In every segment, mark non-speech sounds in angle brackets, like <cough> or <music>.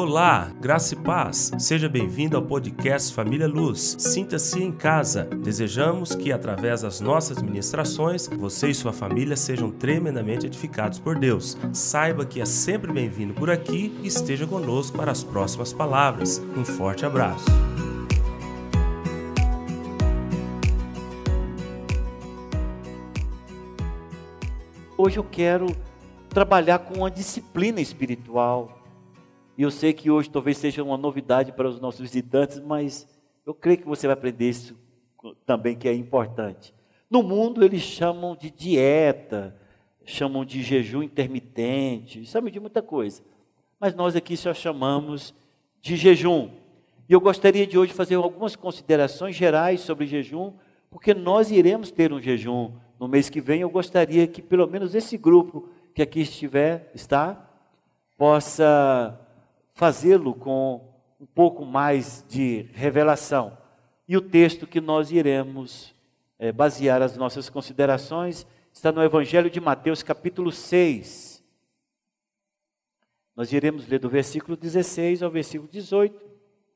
Olá, graça e paz. Seja bem-vindo ao podcast Família Luz. Sinta-se em casa. Desejamos que, através das nossas ministrações, você e sua família sejam tremendamente edificados por Deus. Saiba que é sempre bem-vindo por aqui e esteja conosco para as próximas palavras. Um forte abraço. Hoje eu quero trabalhar com uma disciplina espiritual e eu sei que hoje talvez seja uma novidade para os nossos visitantes, mas eu creio que você vai aprender isso também, que é importante. No mundo eles chamam de dieta, chamam de jejum intermitente, chamam de muita coisa. Mas nós aqui só chamamos de jejum. E eu gostaria de hoje fazer algumas considerações gerais sobre jejum, porque nós iremos ter um jejum no mês que vem. Eu gostaria que pelo menos esse grupo que aqui estiver, está, possa fazê-lo com um pouco mais de revelação. E o texto que nós iremos é, basear as nossas considerações está no Evangelho de Mateus, capítulo 6. Nós iremos ler do versículo 16 ao versículo 18,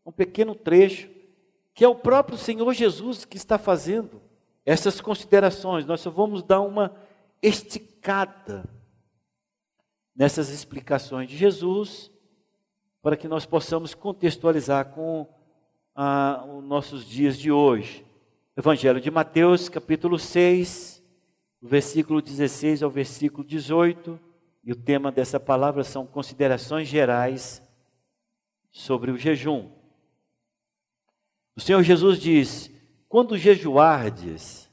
um pequeno trecho, que é o próprio Senhor Jesus que está fazendo essas considerações. Nós só vamos dar uma esticada nessas explicações de Jesus para que nós possamos contextualizar com ah, os nossos dias de hoje. Evangelho de Mateus, capítulo 6, versículo 16 ao versículo 18, e o tema dessa palavra são considerações gerais sobre o jejum. O Senhor Jesus diz: Quando jejuardes,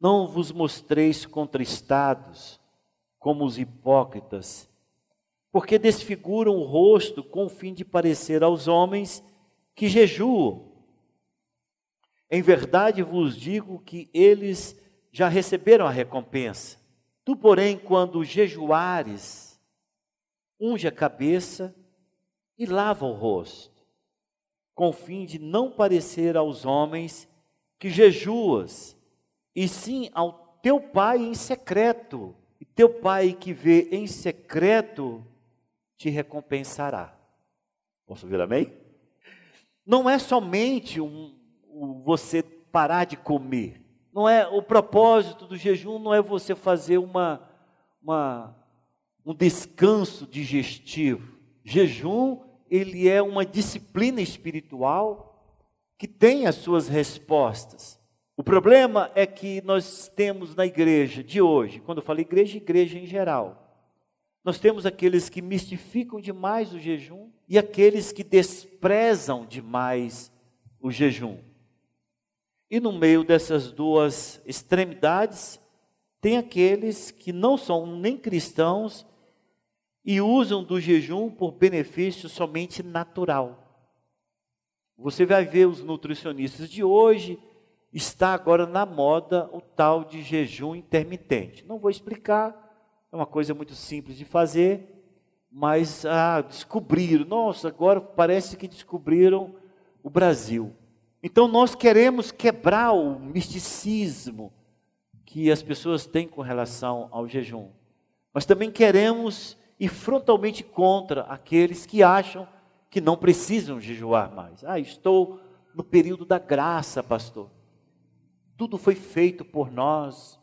não vos mostreis contristados, como os hipócritas, porque desfiguram o rosto com o fim de parecer aos homens que jejuam. Em verdade vos digo que eles já receberam a recompensa. Tu, porém, quando jejuares, unge a cabeça e lava o rosto, com o fim de não parecer aos homens que jejuas, e sim ao teu pai em secreto. E teu pai que vê em secreto te recompensará. Posso ouvir amém? Não é somente um, um, você parar de comer. Não é o propósito do jejum não é você fazer uma, uma um descanso digestivo. Jejum ele é uma disciplina espiritual que tem as suas respostas. O problema é que nós temos na igreja de hoje, quando eu falo igreja, igreja em geral, nós temos aqueles que mistificam demais o jejum e aqueles que desprezam demais o jejum. E no meio dessas duas extremidades, tem aqueles que não são nem cristãos e usam do jejum por benefício somente natural. Você vai ver os nutricionistas de hoje, está agora na moda o tal de jejum intermitente. Não vou explicar, é uma coisa muito simples de fazer, mas ah, descobriram, nossa, agora parece que descobriram o Brasil. Então nós queremos quebrar o misticismo que as pessoas têm com relação ao jejum. Mas também queremos ir frontalmente contra aqueles que acham que não precisam jejuar mais. Ah, estou no período da graça, pastor. Tudo foi feito por nós.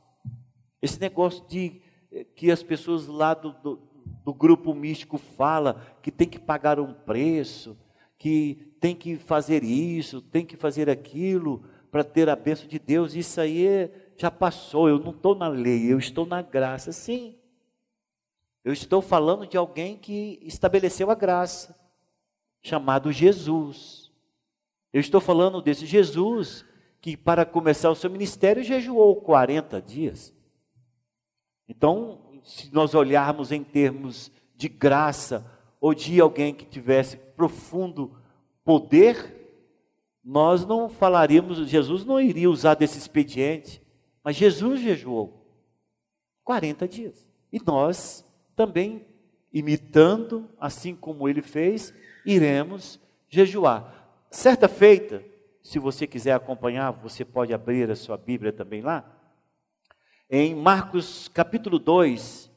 Esse negócio de que as pessoas lá do, do, do grupo místico fala que tem que pagar um preço, que tem que fazer isso, tem que fazer aquilo para ter a bênção de Deus. Isso aí é, já passou. Eu não estou na lei, eu estou na graça. Sim. Eu estou falando de alguém que estabeleceu a graça, chamado Jesus. Eu estou falando desse Jesus que, para começar o seu ministério, jejuou 40 dias. Então, se nós olharmos em termos de graça ou de alguém que tivesse profundo poder, nós não falaríamos, Jesus não iria usar desse expediente, mas Jesus jejuou 40 dias. E nós também, imitando, assim como ele fez, iremos jejuar. Certa feita, se você quiser acompanhar, você pode abrir a sua Bíblia também lá em Marcos capítulo 2,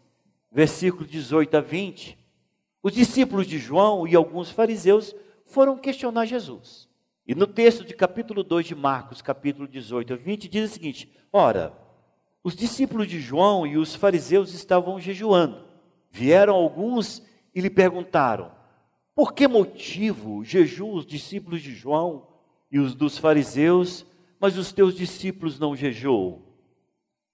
versículo 18 a 20, Os discípulos de João e alguns fariseus foram questionar Jesus. E no texto de capítulo 2 de Marcos, capítulo 18 a 20, diz o seguinte: Ora, os discípulos de João e os fariseus estavam jejuando. Vieram alguns e lhe perguntaram: Por que motivo jejuam os discípulos de João e os dos fariseus, mas os teus discípulos não jejuam?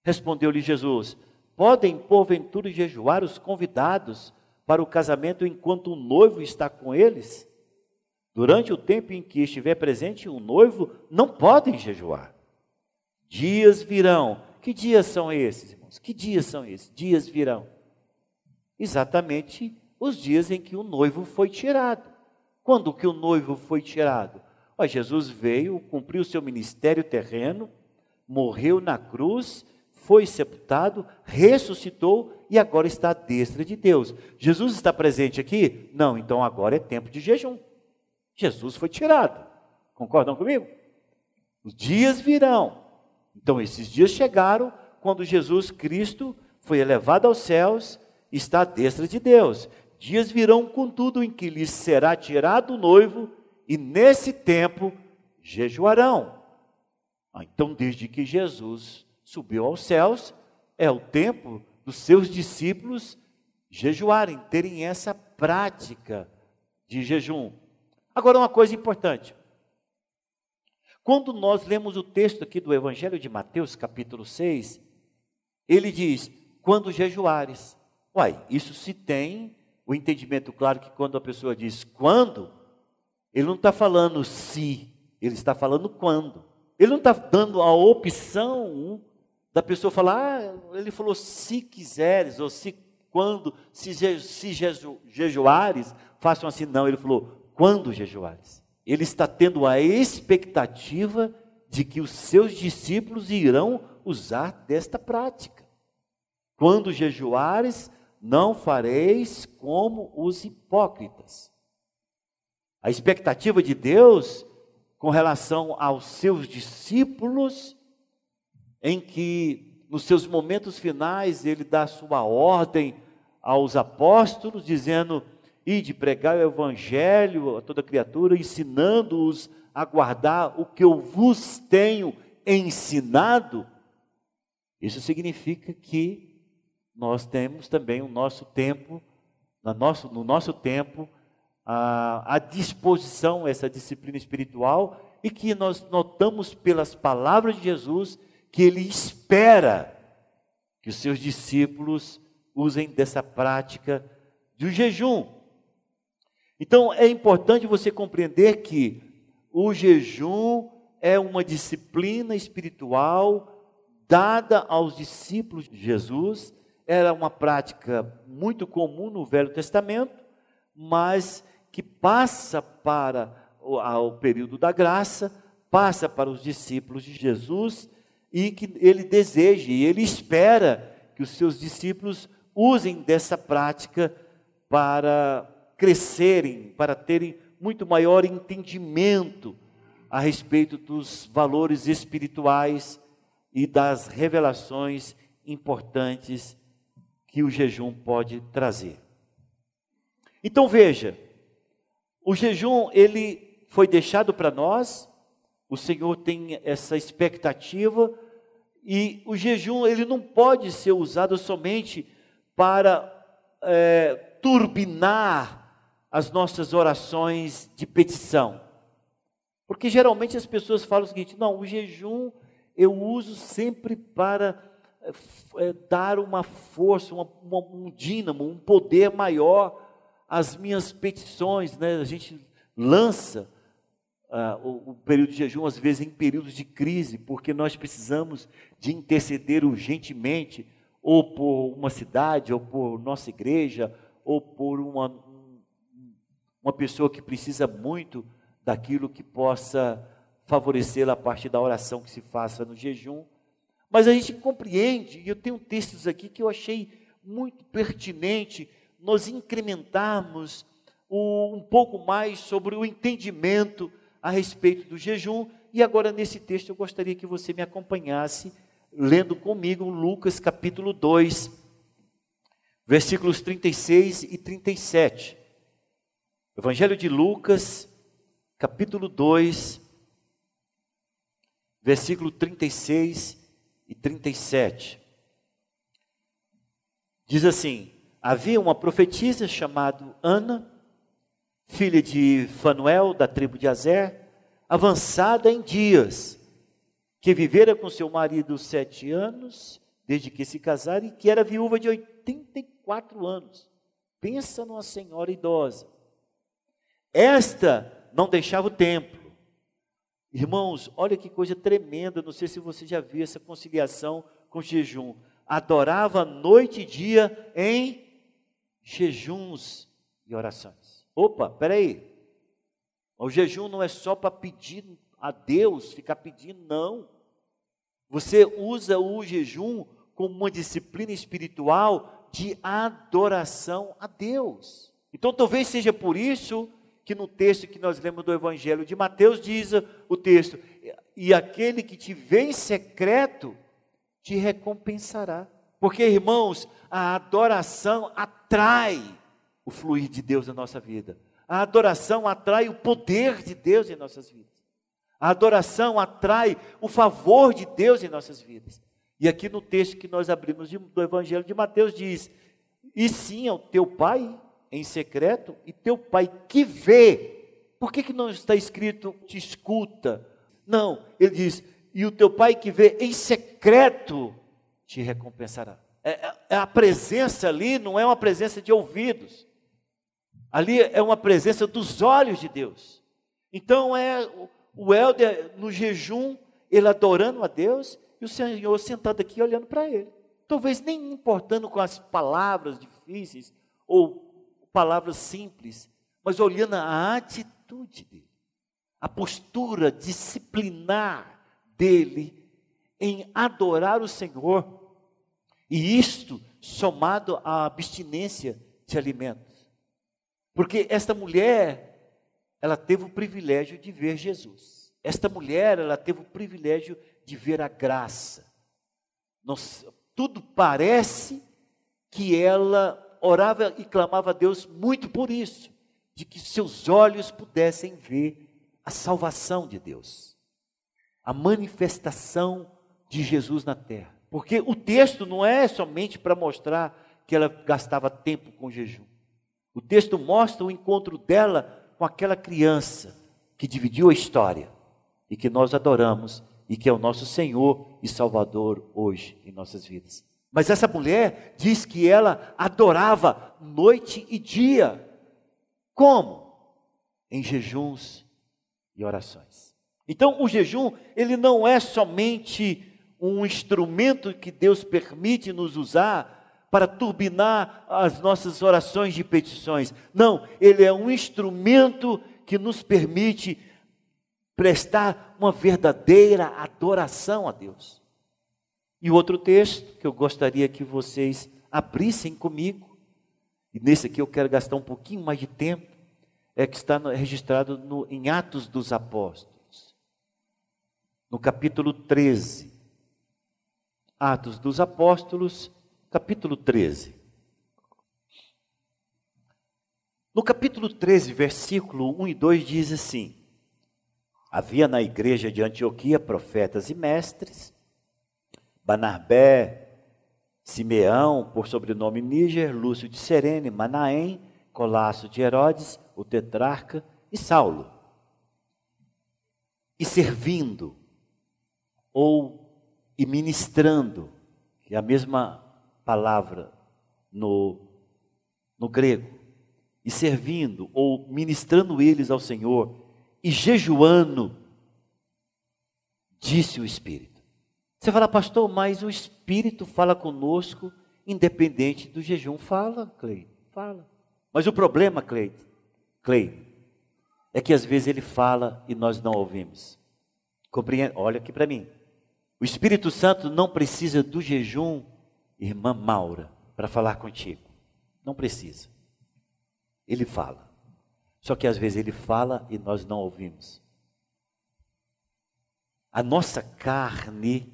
Respondeu-lhe Jesus: Podem, porventura, jejuar os convidados para o casamento enquanto o noivo está com eles? Durante o tempo em que estiver presente o noivo, não podem jejuar. Dias virão. Que dias são esses, irmãos? Que dias são esses? Dias virão. Exatamente os dias em que o noivo foi tirado. Quando que o noivo foi tirado? Ó, Jesus veio, cumpriu o seu ministério terreno, morreu na cruz, foi sepultado, ressuscitou e agora está à destra de Deus. Jesus está presente aqui? Não, então agora é tempo de jejum. Jesus foi tirado. Concordam comigo? Os dias virão. Então esses dias chegaram quando Jesus Cristo foi elevado aos céus, está à destra de Deus. Dias virão, contudo, em que lhes será tirado o noivo, e nesse tempo jejuarão. Ah, então, desde que Jesus subiu aos céus, é o tempo dos seus discípulos jejuarem, terem essa prática de jejum. Agora, uma coisa importante. Quando nós lemos o texto aqui do Evangelho de Mateus, capítulo 6, ele diz: quando jejuares. Uai, isso se tem o entendimento claro que quando a pessoa diz quando, ele não está falando se, ele está falando quando. Ele não está dando a opção da pessoa falar, ah, ele falou se quiseres, ou se quando, se, se jeju, jejuares, façam assim. Não, ele falou quando jejuares. Ele está tendo a expectativa de que os seus discípulos irão usar desta prática. Quando jejuares, não fareis como os hipócritas. A expectativa de Deus com relação aos seus discípulos, em que nos seus momentos finais ele dá sua ordem aos apóstolos, dizendo: Ide pregar o evangelho a toda criatura, ensinando-os a guardar o que eu vos tenho ensinado. Isso significa que nós temos também o nosso tempo, no nosso, no nosso tempo, a, a disposição, essa disciplina espiritual, e que nós notamos pelas palavras de Jesus que ele espera que os seus discípulos usem dessa prática do jejum. Então é importante você compreender que o jejum é uma disciplina espiritual dada aos discípulos de Jesus era uma prática muito comum no Velho Testamento, mas que passa para o, período da graça, passa para os discípulos de Jesus e que ele deseja e ele espera que os seus discípulos usem dessa prática para crescerem, para terem muito maior entendimento a respeito dos valores espirituais e das revelações importantes que o jejum pode trazer. Então veja, o jejum ele foi deixado para nós, o Senhor tem essa expectativa e o jejum ele não pode ser usado somente para é, turbinar as nossas orações de petição, porque geralmente as pessoas falam o seguinte: não, o jejum eu uso sempre para é, dar uma força, uma, uma, um dínamo, um poder maior às minhas petições. Né? A gente lança ah, o, o, período de jejum, às vezes, em períodos de crise, porque nós precisamos de interceder urgentemente, ou por uma cidade, ou por nossa igreja, ou por uma, uma pessoa que precisa muito daquilo que possa favorecê-la a partir da oração que se faça no jejum. Mas a gente compreende, e eu tenho textos aqui que eu achei muito pertinente nós incrementarmos um pouco mais sobre o entendimento a respeito do jejum. E agora, nesse texto, eu gostaria que você me acompanhasse, lendo comigo Lucas capítulo 2, versículos 36 e 37. Evangelho de Lucas, capítulo 2, versículo 36 e 37. Diz assim: Havia uma profetisa chamada Ana, filha de Fanuel, da tribo de Azer, avançada em dias, que vivera com seu marido sete anos, desde que se casaram, e que era viúva de 84 anos. Pensa numa senhora idosa. Esta não deixava o templo. Irmãos, olha que coisa tremenda. Não sei se você já viu essa conciliação com jejum. Adorava noite e dia em jejuns e orações. Opa, peraí. O jejum não é só para pedir a Deus, ficar pedindo, não. Você usa o jejum como uma disciplina espiritual de adoração a Deus. Então talvez seja por isso que no texto que nós lemos do Evangelho de Mateus diz o texto: E aquele que te vê em secreto te recompensará. Porque, irmãos, a adoração atrai o fluir de Deus na nossa vida. A adoração atrai o poder de Deus em nossas vidas. A adoração atrai o favor de Deus em nossas vidas. E aqui no texto que nós abrimos do Evangelho de Mateus diz: E sim ao teu Pai em secreto e teu pai que vê. Por que, que não está escrito te escuta? Não, ele diz, e o teu pai que vê em secreto te recompensará. É, é, é a presença ali não é uma presença de ouvidos, ali é uma presença dos olhos de Deus. Então é o Helder no jejum, ele adorando a Deus, e o Senhor sentado aqui olhando para ele. Talvez nem importando com as palavras difíceis ou palavras simples, mas olhando a atitude dele, a postura disciplinar dele em adorar o Senhor, e isto somado à abstinência de alimentos. Porque esta mulher, ela teve o privilégio de ver Jesus. Esta mulher, ela teve o privilégio de ver a graça. tudo parece que ela orava e clamava a Deus muito por isso, de que seus olhos pudessem ver a salvação de Deus, a manifestação de Jesus na terra. Porque o texto não é somente para mostrar que ela gastava tempo com jejum. O texto mostra o encontro dela com aquela criança que dividiu a história e que nós adoramos e que é o nosso Senhor e Salvador hoje em nossas vidas. Mas essa mulher diz que ela adorava noite e dia. Como? Em jejuns e orações. Então, o jejum, ele não é somente um instrumento que Deus permite nos usar para turbinar as nossas orações de petições. Não, ele é um instrumento que nos permite prestar uma verdadeira adoração a Deus. E outro texto que eu gostaria que vocês abrissem comigo, e nesse aqui eu quero gastar um pouquinho mais de tempo, é que está registrado no, em Atos dos Apóstolos, no capítulo 13. Atos dos Apóstolos, capítulo 13. No capítulo 13, versículo 1 e 2 diz assim: Havia na igreja de Antioquia profetas e mestres, Banarbé, Simeão, por sobrenome Níger, Lúcio de Serene, Manaém, Colasso de Herodes, o tetrarca e Saulo. E servindo, ou e ministrando, que é a mesma palavra no, no grego, e servindo, ou ministrando eles ao Senhor, e jejuando, disse o Espírito. Você fala, pastor, mas o Espírito fala conosco, independente do jejum. Fala, Clay, fala. Mas o problema, Clay, Clay, é que às vezes ele fala e nós não ouvimos. Compreende? Olha aqui para mim. O Espírito Santo não precisa do jejum, irmã Maura, para falar contigo. Não precisa. Ele fala. Só que às vezes ele fala e nós não ouvimos. A nossa carne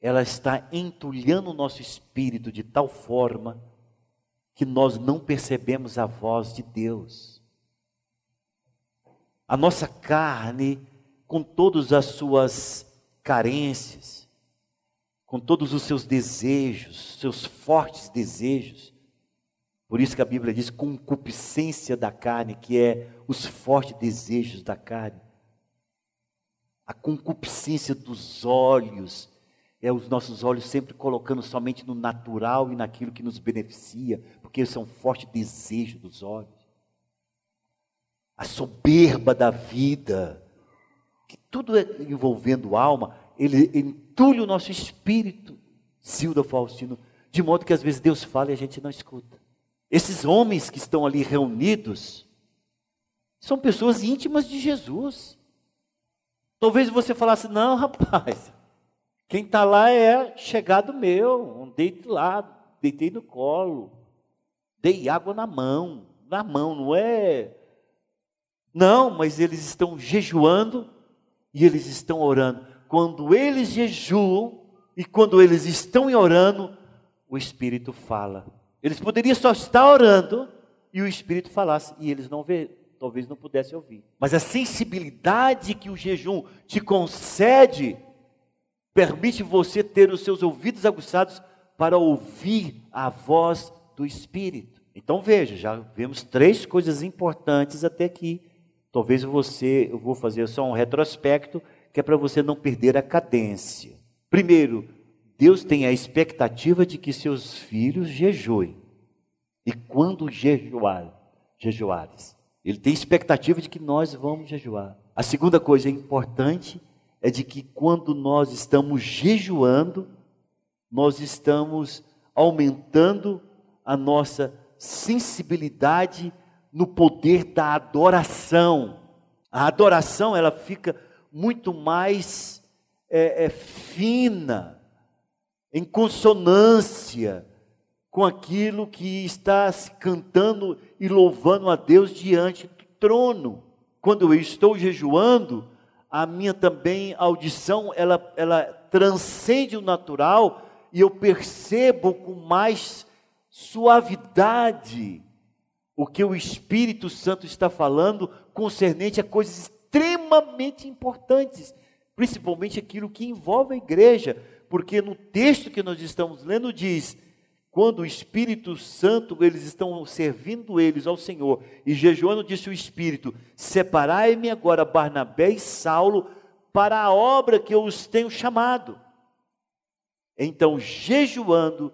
ela está entulhando o nosso espírito de tal forma que nós não percebemos a voz de Deus. A nossa carne, com todas as suas carências, com todos os seus desejos, seus fortes desejos. Por isso que a Bíblia diz concupiscência da carne, que é os fortes desejos da carne. A concupiscência dos olhos, é os nossos olhos sempre colocando somente no natural e naquilo que nos beneficia, porque esse é um forte desejo dos olhos. A soberba da vida, que tudo é envolvendo alma, ele entulha o nosso espírito, Zilda Faustino, de modo que às vezes Deus fala e a gente não escuta. Esses homens que estão ali reunidos são pessoas íntimas de Jesus. Talvez você falasse: não, rapaz, quem está lá é chegado meu, um deito lá, deitei no colo, dei água na mão, na mão, não é. Não, mas eles estão jejuando e eles estão orando quando eles jejuam e quando eles estão orando, o Espírito fala. Eles poderiam só estar orando e o Espírito falasse, e eles não vê, talvez não pudessem ouvir. Mas a sensibilidade que o jejum te concede permite você ter os seus ouvidos aguçados para ouvir a voz do Espírito. Então veja, já vemos três coisas importantes até aqui. Talvez você, eu vou fazer só um retrospecto que é para você não perder a cadência. Primeiro, Deus tem a expectativa de que seus filhos jejuem. E quando jejuar, jejuares, ele tem expectativa de que nós vamos jejuar. A segunda coisa importante é de que quando nós estamos jejuando, nós estamos aumentando a nossa sensibilidade no poder da adoração. A adoração, ela fica muito mais é, é, fina, em consonância com aquilo que está cantando e louvando a Deus diante do trono. Quando eu estou jejuando, a minha também audição, ela, ela transcende o natural e eu percebo com mais suavidade o que o Espírito Santo está falando concernente a coisas extremamente importantes, principalmente aquilo que envolve a igreja, porque no texto que nós estamos lendo diz: quando o Espírito Santo, eles estão servindo eles ao Senhor, e jejuando, disse o Espírito: Separai-me agora Barnabé e Saulo para a obra que eu os tenho chamado. Então, jejuando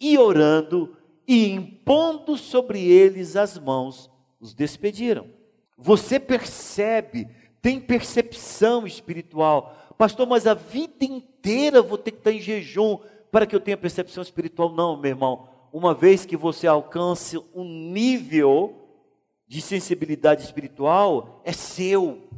e orando e impondo sobre eles as mãos, os despediram. Você percebe, tem percepção espiritual. Pastor, mas a vida inteira vou ter que estar em jejum para que eu tenha percepção espiritual. Não, meu irmão. Uma vez que você alcance um nível de sensibilidade espiritual, é seu,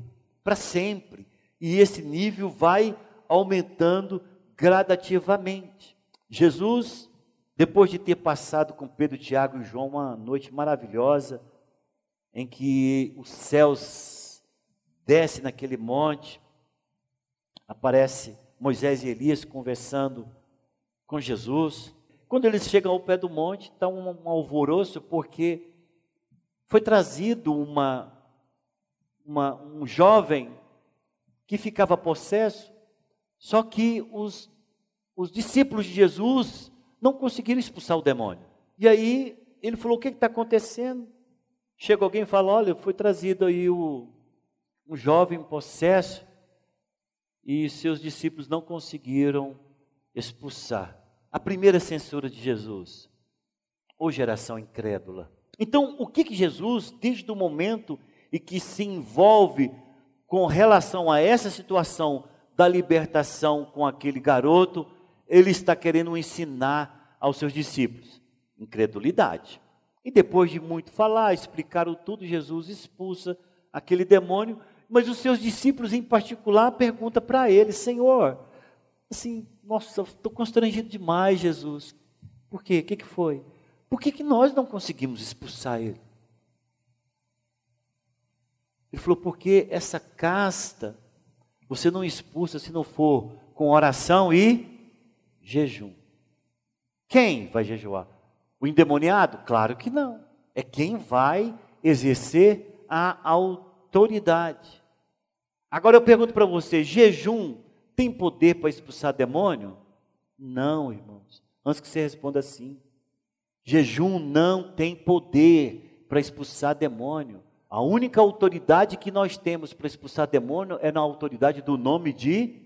para sempre. E esse nível vai aumentando gradativamente. Jesus, depois de ter passado com Pedro, Tiago e João uma noite maravilhosa, em que os céus descem naquele monte, aparece Moisés e Elias conversando com Jesus. Quando eles chegam ao pé do monte, está um, um alvoroço, porque foi trazido uma, uma, um jovem que ficava possesso, só que os, os discípulos de Jesus não conseguiram expulsar o demônio. E aí ele falou: O que está acontecendo? Chega alguém e fala: Olha, foi trazido aí o, um jovem possesso e seus discípulos não conseguiram expulsar. A primeira censura de Jesus, ou geração incrédula. Então, o que, que Jesus, desde o momento em que se envolve com relação a essa situação da libertação com aquele garoto, ele está querendo ensinar aos seus discípulos? Incredulidade. E depois de muito falar, explicaram tudo, Jesus expulsa aquele demônio, mas os seus discípulos em particular perguntam para ele, Senhor, assim, nossa, estou constrangido demais, Jesus. Por quê? O que, que foi? Por que, que nós não conseguimos expulsar ele? Ele falou, porque essa casta você não expulsa se não for com oração e jejum. Quem vai jejuar? O endemoniado? Claro que não. É quem vai exercer a autoridade. Agora eu pergunto para você: jejum tem poder para expulsar demônio? Não, irmãos. Antes que você responda assim. Jejum não tem poder para expulsar demônio. A única autoridade que nós temos para expulsar demônio é na autoridade do nome de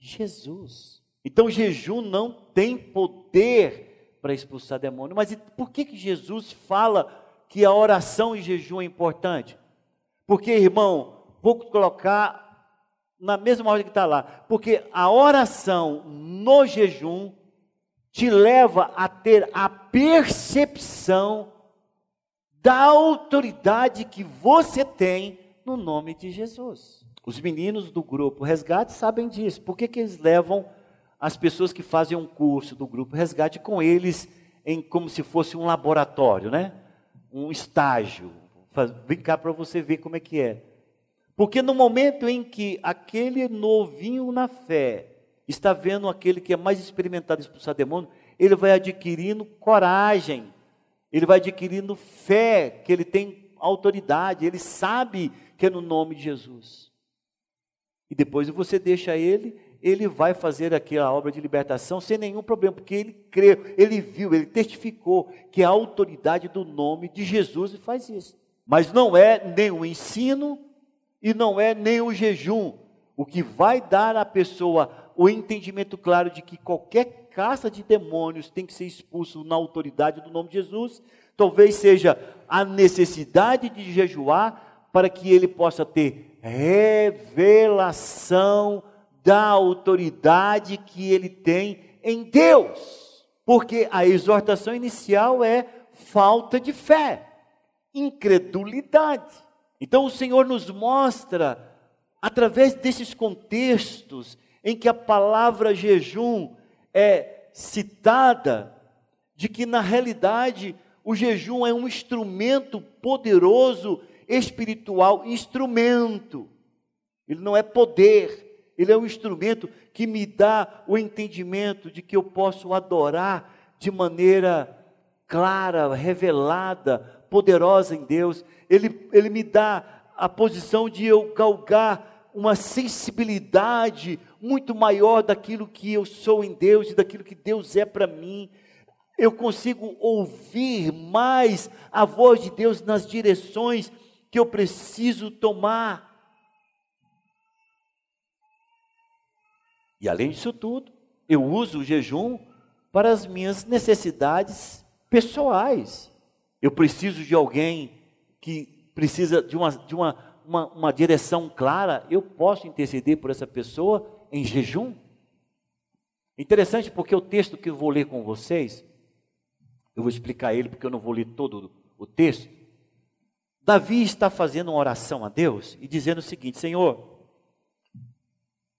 Jesus. Então, jejum não tem poder para expulsar demônio. Mas por que, que Jesus fala que a oração e jejum é importante? Porque, irmão, vou colocar na mesma ordem que está lá. Porque a oração no jejum te leva a ter a percepção da autoridade que você tem no nome de Jesus. Os meninos do grupo Resgate sabem disso. Por que, que eles levam as pessoas que fazem um curso do grupo Resgate com eles em como se fosse um laboratório, né? Um estágio, Cá para você ver como é que é. Porque no momento em que aquele novinho na fé está vendo aquele que é mais experimentado expulsar demônio, ele vai adquirindo coragem, ele vai adquirindo fé, que ele tem autoridade, ele sabe que é no nome de Jesus. E depois você deixa ele, ele vai fazer aquela obra de libertação sem nenhum problema, porque ele creu, ele viu, ele testificou que a autoridade do nome de Jesus faz isso. Mas não é nem o ensino e não é nem o jejum. O que vai dar à pessoa o entendimento claro de que qualquer caça de demônios tem que ser expulso na autoridade do nome de Jesus, talvez seja a necessidade de jejuar para que ele possa ter revelação da autoridade que ele tem em Deus. Porque a exortação inicial é falta de fé incredulidade. Então o Senhor nos mostra, através desses contextos, em que a palavra jejum é citada, de que na realidade o jejum é um instrumento poderoso espiritual, instrumento. Ele não é poder, ele é um instrumento que me dá o entendimento de que eu posso adorar de maneira clara, revelada, poderosa em Deus, Ele, Ele me dá a posição de eu galgar uma sensibilidade muito maior daquilo que eu sou em Deus e daquilo que Deus é para mim. Eu consigo ouvir mais a voz de Deus nas direções que eu preciso tomar. E além disso tudo, eu uso o jejum para as minhas necessidades pessoais. Eu preciso de alguém que precisa de uma, de uma, uma, uma direção clara. Eu posso interceder por essa pessoa em jejum? Interessante porque o texto que eu vou ler com vocês, eu vou explicar ele porque eu não vou ler todo o texto. Davi está fazendo uma oração a Deus e dizendo o seguinte: Senhor,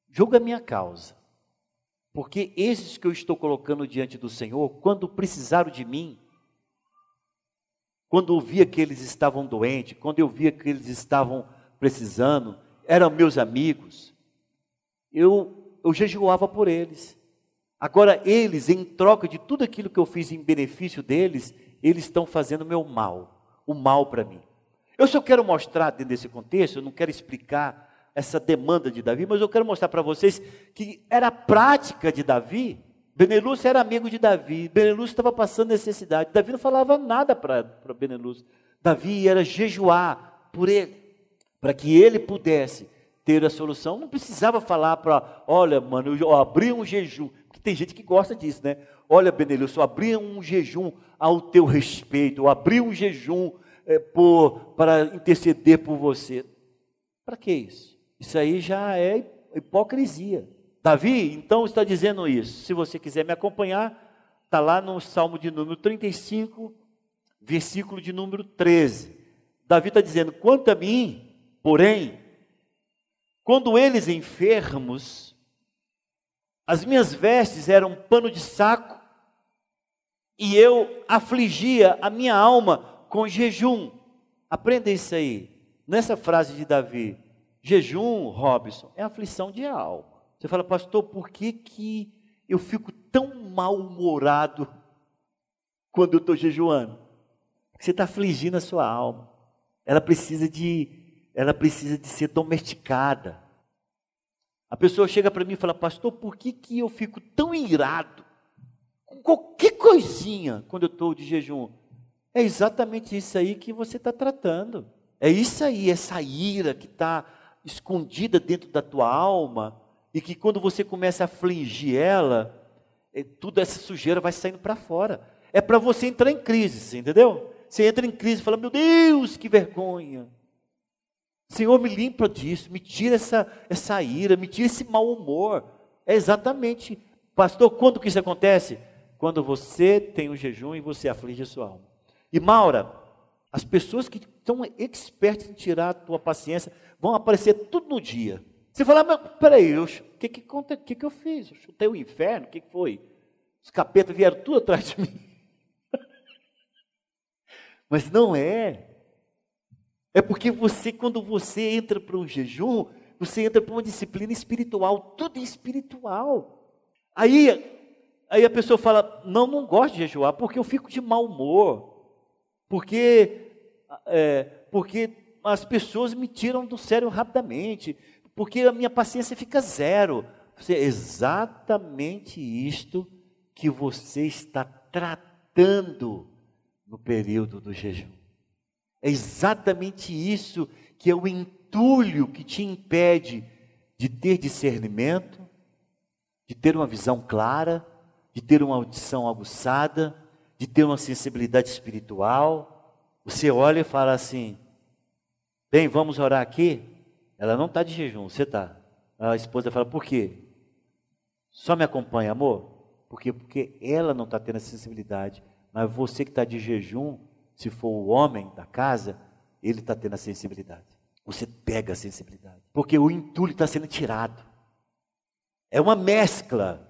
julga minha causa, porque esses que eu estou colocando diante do Senhor, quando precisaram de mim, quando eu via que eles estavam doentes, quando eu via que eles estavam precisando, eram meus amigos, eu, eu jejuava por eles. Agora, eles, em troca de tudo aquilo que eu fiz em benefício deles, eles estão fazendo meu mal, o mal para mim. Eu só quero mostrar dentro desse contexto, eu não quero explicar essa demanda de Davi, mas eu quero mostrar para vocês que era a prática de Davi Benelúcio era amigo de Davi. Benelúcio estava passando necessidade. Davi não falava nada para Benelúcio. Davi era jejuar por ele, para que ele pudesse ter a solução. Não precisava falar para, olha, mano, eu abri um jejum. Porque tem gente que gosta disso, né? Olha, Benelúcio, eu abri um jejum ao teu respeito. Eu abri um jejum é, por, para interceder por você. Para que isso? Isso aí já é hipocrisia. Davi, então, está dizendo isso. Se você quiser me acompanhar, está lá no Salmo de número 35, versículo de número 13. Davi está dizendo: quanto a mim, porém, quando eles enfermos, as minhas vestes eram pano de saco, e eu afligia a minha alma com jejum. Aprenda isso aí. Nessa frase de Davi, jejum, Robson, é aflição de alma. Você fala, pastor, por que, que eu fico tão mal-humorado quando eu estou jejuando? Porque você está afligindo a sua alma. Ela precisa de ela precisa de ser domesticada. A pessoa chega para mim e fala, pastor, por que, que eu fico tão irado com qualquer coisinha quando eu estou de jejum? É exatamente isso aí que você está tratando. É isso aí, essa ira que está escondida dentro da tua alma e que quando você começa a afligir ela, é, toda essa sujeira vai saindo para fora. É para você entrar em crise, entendeu? Você entra em crise e fala: Meu Deus, que vergonha. Senhor, me limpa disso, me tira essa, essa ira, me tira esse mau humor. É exatamente, pastor, quando que isso acontece? Quando você tem o um jejum e você aflige a sua alma. E Maura, as pessoas que estão expertas em tirar a tua paciência vão aparecer tudo no dia. Você fala, mas peraí, o que, que, que, que eu fiz? Eu chutei o inferno? O que, que foi? Os capetas vieram tudo atrás de mim. <laughs> mas não é. É porque você, quando você entra para um jejum, você entra para uma disciplina espiritual, tudo é espiritual. Aí, aí a pessoa fala: Não, não gosto de jejuar, porque eu fico de mau humor, porque, é, porque as pessoas me tiram do sério rapidamente, porque a minha paciência fica zero. É exatamente isto que você está tratando no período do jejum. É exatamente isso que é o entulho que te impede de ter discernimento, de ter uma visão clara, de ter uma audição aguçada, de ter uma sensibilidade espiritual. Você olha e fala assim: bem, vamos orar aqui? Ela não está de jejum, você está. A esposa fala: por quê? Só me acompanha, amor? Por quê? Porque ela não está tendo a sensibilidade, mas você que está de jejum, se for o homem da casa, ele está tendo a sensibilidade. Você pega a sensibilidade. Porque o entulho está sendo tirado. É uma mescla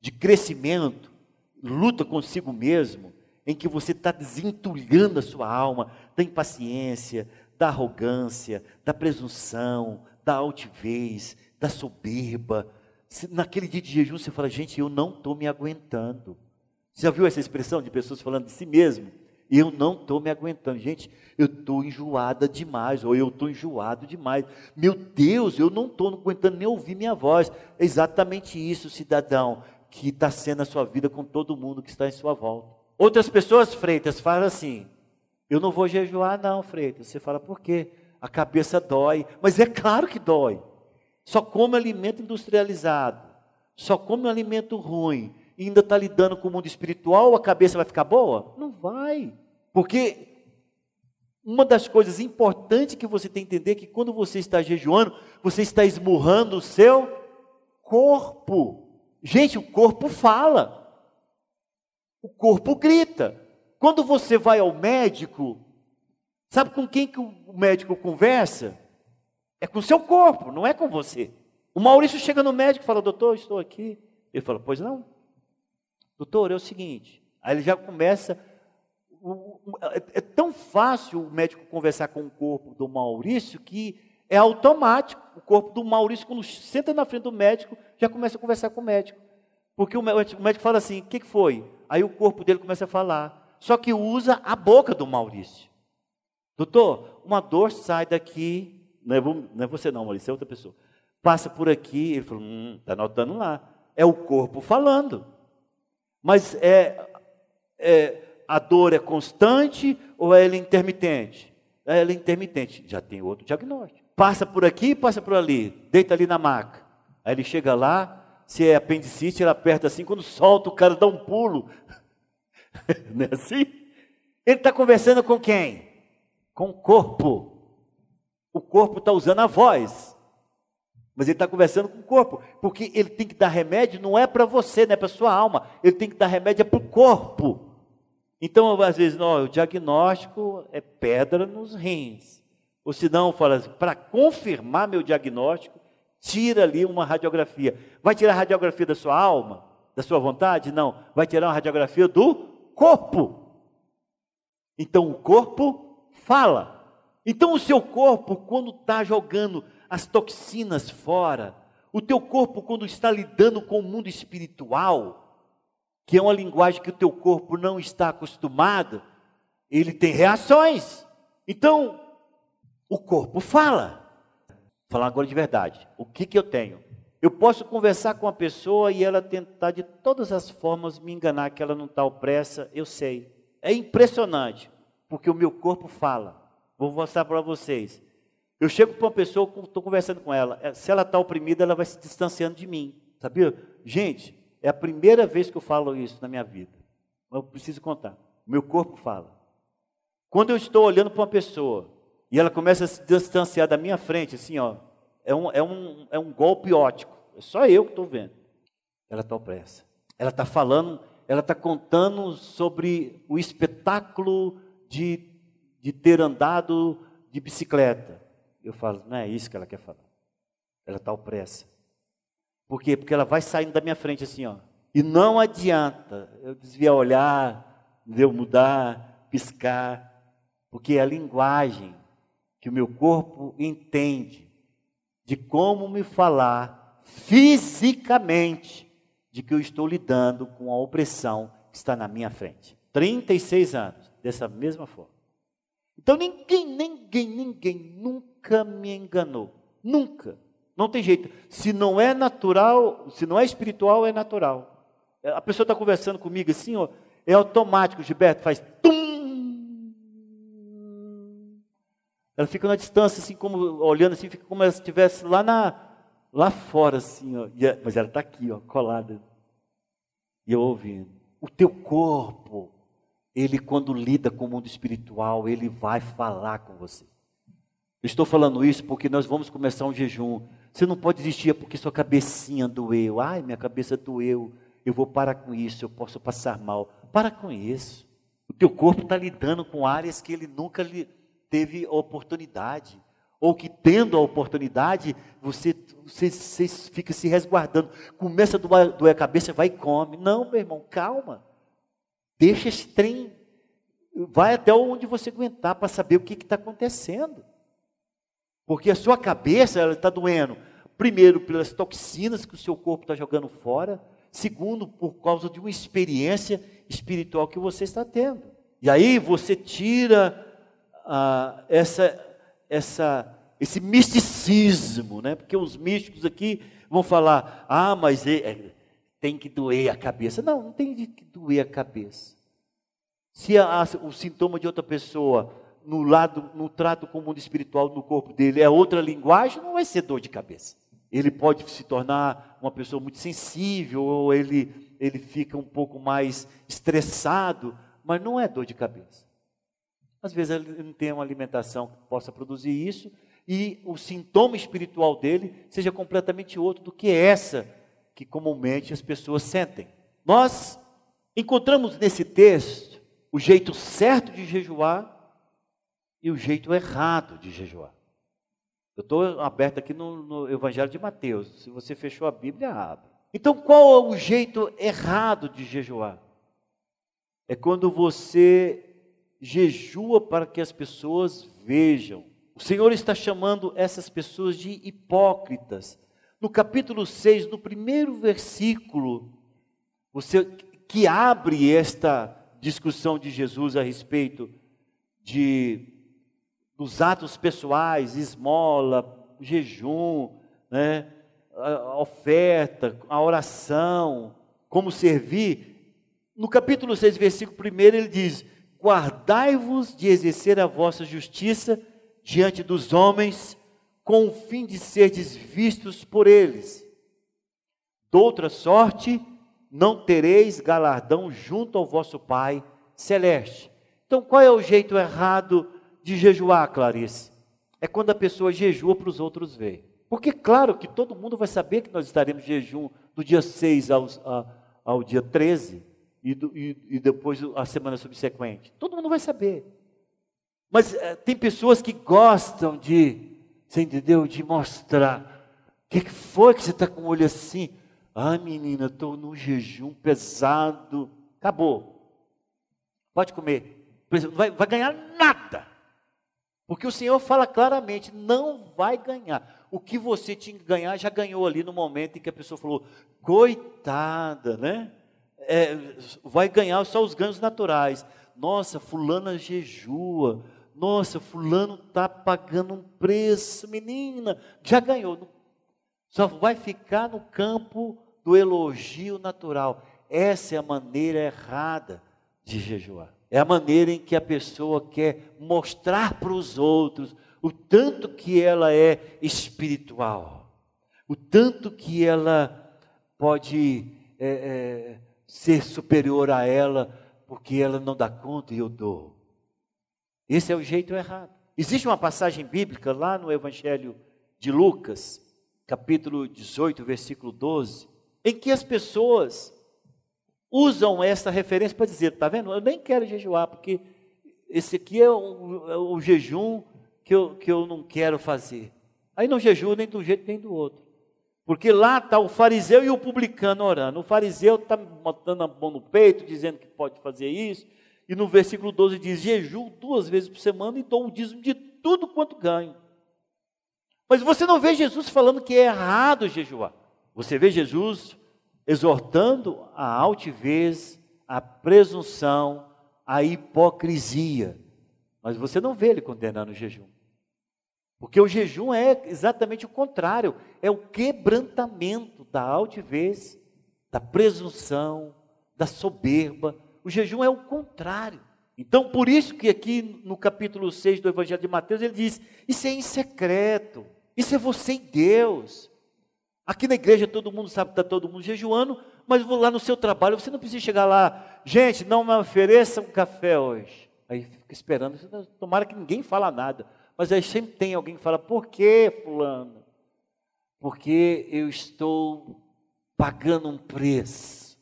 de crescimento, luta consigo mesmo, em que você está desentulhando a sua alma da impaciência, da arrogância, da presunção, da altivez, da soberba. Naquele dia de jejum você fala, gente, eu não estou me aguentando. Você já viu essa expressão de pessoas falando de si mesmo? Eu não estou me aguentando. Gente, eu estou enjoada demais, ou eu estou enjoado demais. Meu Deus, eu não estou aguentando nem ouvir minha voz. É exatamente isso, cidadão, que está sendo a sua vida com todo mundo que está em sua volta. Outras pessoas, Freitas, falam assim: eu não vou jejuar, não, Freitas. Você fala, por quê? A cabeça dói. Mas é claro que dói. Só come alimento industrializado. Só come um alimento ruim. E ainda está lidando com o mundo espiritual, a cabeça vai ficar boa? Não vai. Porque uma das coisas importantes que você tem que entender é que quando você está jejuando, você está esmurrando o seu corpo. Gente, o corpo fala. O corpo grita. Quando você vai ao médico, sabe com quem que o médico conversa? É com o seu corpo, não é com você. O Maurício chega no médico e fala: Doutor, estou aqui. Ele fala: Pois não. Doutor, é o seguinte. Aí ele já começa é, é tão fácil o médico conversar com o corpo do Maurício que é automático. O corpo do Maurício, quando senta na frente do médico, já começa a conversar com o médico. Porque o médico fala assim: o que foi? Aí o corpo dele começa a falar. Só que usa a boca do Maurício. Doutor, uma dor sai daqui. Não é, não é você, não, Maurício, é outra pessoa. Passa por aqui. Ele falou: hum, está notando lá. É o corpo falando. Mas é, é a dor é constante ou ela é intermitente? Ela é intermitente. Já tem outro diagnóstico. Passa por aqui, passa por ali, deita ali na maca. Aí ele chega lá, se é apendicite, ele aperta assim, quando solta, o cara dá um pulo. <laughs> Não é assim? Ele está conversando com quem? Com o corpo. O corpo está usando a voz. Mas ele está conversando com o corpo. Porque ele tem que dar remédio, não é para você, não é para sua alma. Ele tem que dar remédio é para o corpo. Então, às vezes, não, o diagnóstico é pedra nos rins. Ou se não, fala assim, para confirmar meu diagnóstico, tira ali uma radiografia. Vai tirar a radiografia da sua alma? Da sua vontade? Não. Vai tirar uma radiografia do corpo. Então, o corpo fala. Então, o seu corpo, quando está jogando as toxinas fora, o teu corpo, quando está lidando com o mundo espiritual, que é uma linguagem que o teu corpo não está acostumado, ele tem reações. Então, O corpo fala. Vou falar agora de verdade. O que, que eu tenho? Eu posso conversar com a pessoa e ela tentar de todas as formas me enganar que ela não está opressa, eu sei. É impressionante, porque o meu corpo fala. Vou mostrar para vocês. Eu chego para uma pessoa, estou conversando com ela. É, se ela está oprimida, ela vai se distanciando de mim. Sabia? Gente, é a primeira vez que eu falo isso na minha vida. Eu preciso contar. Meu corpo fala. Quando eu estou olhando para uma pessoa e ela começa a se distanciar da minha frente, assim, ó, é um, é um, é um golpe ótico. É só eu que estou vendo. Ela está opressa. Ela está falando, ela está contando sobre o espetáculo de, de ter andado de bicicleta. Eu falo, não é isso que ela quer falar. Ela está opressa. Por quê? Porque ela vai saindo da minha frente assim, ó. E não adianta eu desviar olhar, eu mudar, piscar, porque é a linguagem que o meu corpo entende de como me falar fisicamente de que eu estou lidando com a opressão que está na minha frente. 36 anos, dessa mesma forma. Então ninguém, ninguém, ninguém nunca me enganou. Nunca. Não tem jeito. Se não é natural, se não é espiritual, é natural. A pessoa está conversando comigo assim, ó, é automático, Gilberto, faz tum, Ela fica na distância, assim, como olhando assim, fica como se estivesse lá, na, lá fora, assim, ó. É, mas ela está aqui, ó, colada. E eu ouvindo. O teu corpo, ele quando lida com o mundo espiritual, ele vai falar com você. Eu estou falando isso porque nós vamos começar um jejum. Você não pode desistir é porque sua cabecinha doeu. Ai, minha cabeça doeu. Eu vou parar com isso, eu posso passar mal. Para com isso. O teu corpo está lidando com áreas que ele nunca lhe teve oportunidade. Ou que tendo a oportunidade, você, você, você fica se resguardando. Começa a doer, a cabeça, vai e come. Não, meu irmão, calma. Deixa esse trem. Vai até onde você aguentar para saber o que está acontecendo. Porque a sua cabeça está doendo. Primeiro, pelas toxinas que o seu corpo está jogando fora. Segundo, por causa de uma experiência espiritual que você está tendo. E aí você tira ah, essa, essa, esse misticismo, né? porque os místicos aqui vão falar, ah, mas é, é, tem que doer a cabeça. Não, não tem que doer a cabeça. Se a, o sintoma de outra pessoa no lado, no trato com o mundo espiritual no corpo dele é outra linguagem, não vai ser dor de cabeça. Ele pode se tornar uma pessoa muito sensível, ou ele, ele fica um pouco mais estressado, mas não é dor de cabeça. Às vezes ele não tem uma alimentação que possa produzir isso e o sintoma espiritual dele seja completamente outro do que essa que comumente as pessoas sentem. Nós encontramos nesse texto o jeito certo de jejuar e o jeito errado de jejuar. Eu estou aberto aqui no, no, Evangelho de Mateus. Se você fechou a Bíblia, abre. Então, qual é o jeito errado de jejuar? É quando você jejua para que as pessoas vejam. O Senhor está chamando essas pessoas de hipócritas. No capítulo 6, no primeiro versículo, você que abre esta discussão de Jesus a respeito de dos atos pessoais, esmola, jejum, né, a oferta, a oração, como servir. No capítulo 6, versículo 1, ele diz: guardai-vos de exercer a vossa justiça diante dos homens, com o fim de serdes vistos por eles. Doutra sorte, não tereis galardão junto ao vosso Pai celeste. Então, qual é o jeito errado de jejuar, Clarice? É quando a pessoa jejua para os outros verem. Porque, claro, que todo mundo vai saber que nós estaremos em jejum do dia 6 ao, ao dia 13 e, e, e depois a semana subsequente. Todo mundo vai saber. Mas é, tem pessoas que gostam de, você entendeu? De mostrar. O que, que foi que você está com o olho assim? Ah, menina, estou num jejum pesado. Acabou. Pode comer. Não vai, vai ganhar nada. Porque o Senhor fala claramente: não vai ganhar. O que você tinha que ganhar já ganhou ali no momento em que a pessoa falou: coitada, né? É, vai ganhar só os ganhos naturais. Nossa, fulana jejua, Nossa, fulano está pagando um preço, menina, já ganhou. Só vai ficar no campo do elogio natural. Essa é a maneira errada de jejuar. É a maneira em que a pessoa quer mostrar para os outros o tanto que ela é espiritual, o tanto que ela pode é, é, ser superior a ela, porque ela não dá conta e eu dou. Esse é o jeito errado. Existe uma passagem bíblica lá no Evangelho de Lucas, capítulo 18, versículo 12, em que as pessoas usam essa referência para dizer, tá vendo? Eu nem quero jejuar, porque esse aqui é o, é o jejum que eu, que eu não quero fazer. Aí não jejuo nem de um jeito nem do outro. Porque lá está o fariseu e o publicano orando. O fariseu está botando a mão no peito, dizendo que pode fazer isso. E no versículo 12 diz: Jejuo duas vezes por semana e dou o dízimo de tudo quanto ganho. Mas você não vê Jesus falando que é errado jejuar. Você vê Jesus exortando a altivez, a presunção, a hipocrisia. Mas você não vê ele condenando o jejum. Porque o jejum é exatamente o contrário, é o quebrantamento da altivez, da presunção, da soberba. O jejum é o contrário. Então, por isso que aqui no capítulo 6 do Evangelho de Mateus, ele diz: Isso é em secreto, isso é você e Deus. Aqui na igreja todo mundo sabe que está todo mundo jejuando, mas lá no seu trabalho, você não precisa chegar lá, gente, não me ofereça um café hoje. Aí fica esperando, tomara que ninguém fala nada. Mas aí sempre tem alguém que fala, por que fulano? Porque eu estou pagando um preço.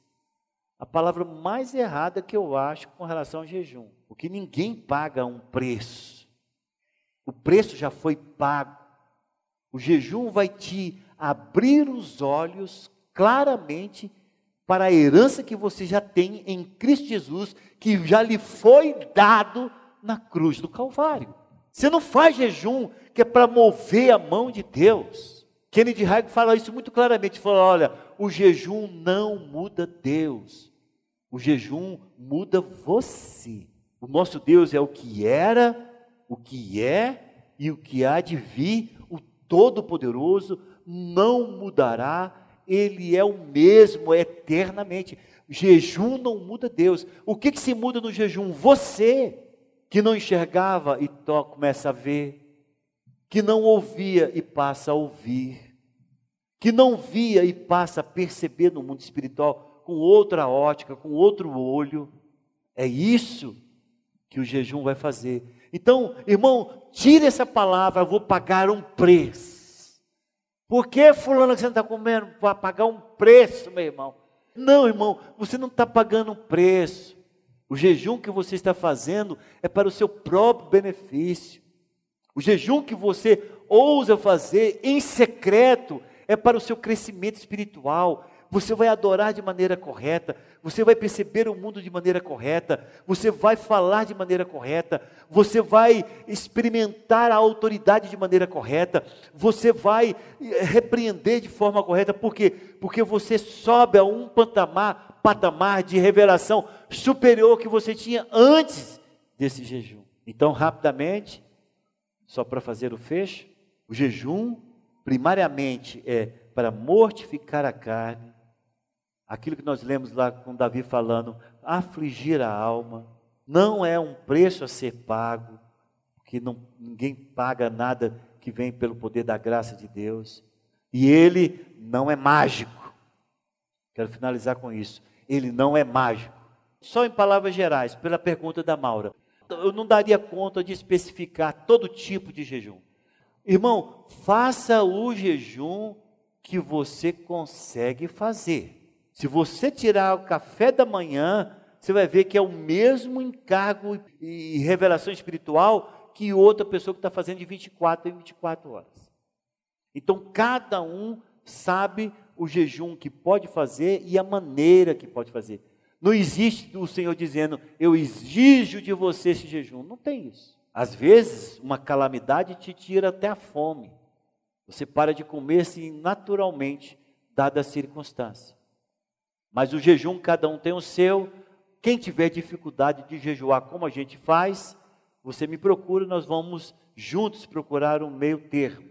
A palavra mais errada que eu acho com relação ao jejum. Porque ninguém paga um preço. O preço já foi pago. O jejum vai te abrir os olhos claramente para a herança que você já tem em Cristo Jesus, que já lhe foi dado na cruz do Calvário. Você não faz jejum que é para mover a mão de Deus. Kennedy Haig fala isso muito claramente, fala, olha, o jejum não muda Deus. O jejum muda você. O nosso Deus é o que era, o que é e o que há de vir, o Todo-Poderoso, não mudará, ele é o mesmo eternamente. Jejum não muda Deus. O que, que se muda no jejum? Você, que não enxergava e começa a ver, que não ouvia e passa a ouvir, que não via e passa a perceber no mundo espiritual com outra ótica, com outro olho. É isso que o jejum vai fazer. Então, irmão, tire essa palavra, vou pagar um preço. Por que fulano que você não está comendo? Para pagar um preço, meu irmão. Não, irmão, você não está pagando um preço. O jejum que você está fazendo é para o seu próprio benefício. O jejum que você ousa fazer em secreto é para o seu crescimento espiritual, você vai adorar de maneira correta, você vai perceber o mundo de maneira correta, você vai falar de maneira correta, você vai experimentar a autoridade de maneira correta, você vai eh, repreender de forma correta, por quê? Porque você sobe a um patamar, patamar de revelação superior que você tinha antes desse jejum. Então, rapidamente, só para fazer o fecho, o jejum primariamente é para mortificar a carne, aquilo que nós lemos lá com Davi falando, afligir a alma, não é um preço a ser pago, porque não, ninguém paga nada que vem pelo poder da graça de Deus. E ele não é mágico. Quero finalizar com isso. Ele não é mágico. Só em palavras gerais, pela pergunta da Maura. Eu não daria conta de especificar todo tipo de jejum. Irmão, faça o jejum que você consegue fazer. Se você tirar o café da manhã, você vai ver que é o mesmo encargo e revelação espiritual que outra pessoa que está fazendo de 24 em 24 horas. Então, cada um sabe o jejum que pode fazer e a maneira que pode fazer. Não existe o Senhor dizendo, eu exijo de você esse jejum. Não tem isso. Às vezes, uma calamidade te tira até a fome. Você para de comer assim naturalmente, dada a circunstância. Mas o jejum, cada um tem o seu. Quem tiver dificuldade de jejuar como a gente faz, você me procura, nós vamos juntos procurar um meio termo.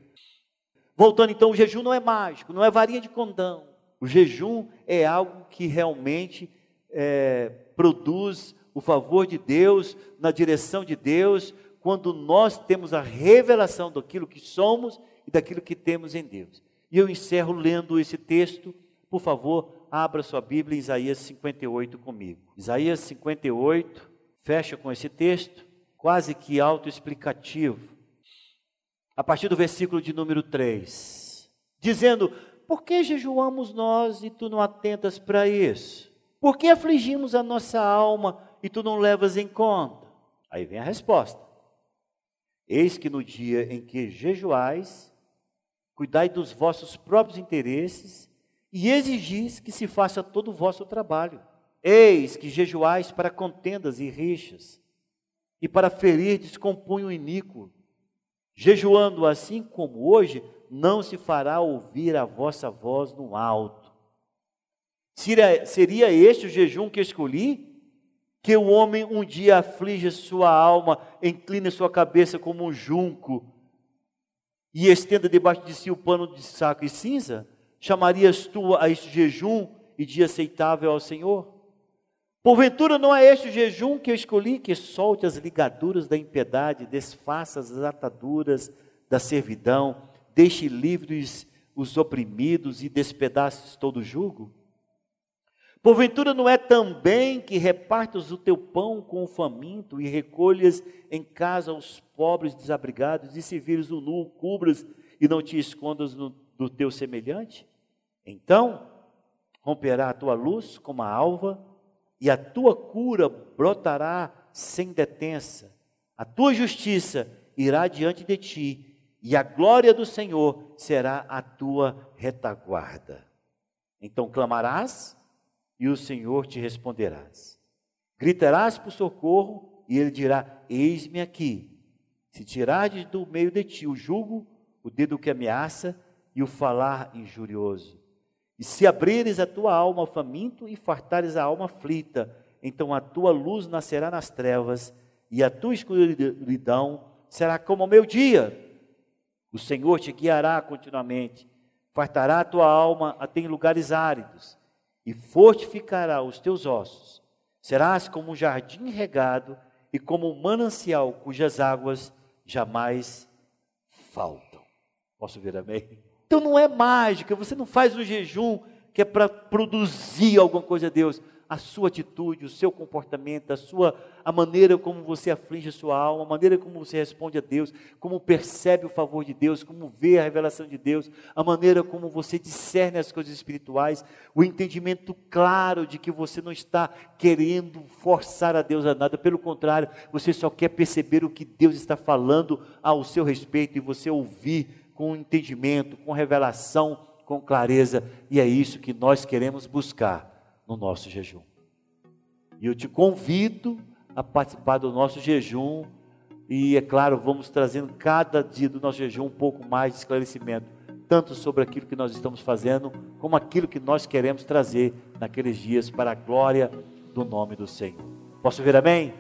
Voltando então, o jejum não é mágico, não é varinha de condão. O jejum é algo que realmente é, produz o favor de Deus, na direção de Deus, quando nós temos a revelação daquilo que somos e daquilo que temos em Deus. E eu encerro lendo esse texto. Por favor, abra sua Bíblia em Isaías 58 comigo. Isaías 58, fecha com esse texto, quase que autoexplicativo. A partir do versículo de número 3, dizendo: Por que jejuamos nós e tu não atentas para isso? Por que afligimos a nossa alma e tu não levas em conta? Aí vem a resposta. Eis que no dia em que jejuais, cuidai dos vossos próprios interesses e exigis que se faça todo o vosso trabalho. Eis que jejuais para contendas e rixas, e para ferir descompunho iníquo. Jejuando assim como hoje, não se fará ouvir a vossa voz no alto. Seria, este o jejum que escolhi? Que o homem um dia aflige sua alma, incline sua cabeça como um junco e estenda debaixo de si o pano de saco e cinza? Chamarias tu a este jejum e dia aceitável ao Senhor? Porventura não é este o jejum que eu escolhi, que solte as ligaduras da impiedade, desfaça as ataduras da servidão, deixe livres os oprimidos e despedaços todo o jugo? Porventura não é também que repartas o teu pão com o faminto e recolhas em casa os pobres desabrigados, e se vires o nu, cubras e não te escondas no, do teu semelhante? Então romperá a tua luz como a alva, e a tua cura brotará sem detença. A tua justiça irá diante de ti, e a glória do Senhor será a tua retaguarda. Então clamarás, e o Senhor te responderás. Gritarás por socorro, e ele dirá: Eis-me aqui. Se tirares do meio de ti o jugo, o dedo que ameaça e o falar injurioso, e se abrires a tua alma faminto e fartares a alma aflita, então a tua luz nascerá nas trevas e a tua escuridão será como o meu dia. O Senhor te guiará continuamente, fartará a tua alma até em lugares áridos e fortificará os teus ossos. Serás como um jardim regado e como um manancial cujas águas jamais faltam. Posso ver amém? Então não é mágica, você não faz um jejum que é para produzir alguma coisa a Deus. A sua atitude, o seu comportamento, a sua a maneira como você aflige a sua alma, a maneira como você responde a Deus, como percebe o favor de Deus, como vê a revelação de Deus, a maneira como você discerne as coisas espirituais, o entendimento claro de que você não está querendo forçar a Deus a nada, pelo contrário, você só quer perceber o que Deus está falando ao seu respeito e você ouvir com entendimento, com revelação, com clareza, e é isso que nós queremos buscar no nosso jejum. E eu te convido a participar do nosso jejum, e é claro, vamos trazendo cada dia do nosso jejum um pouco mais de esclarecimento, tanto sobre aquilo que nós estamos fazendo, como aquilo que nós queremos trazer naqueles dias para a glória do nome do Senhor. Posso ver amém?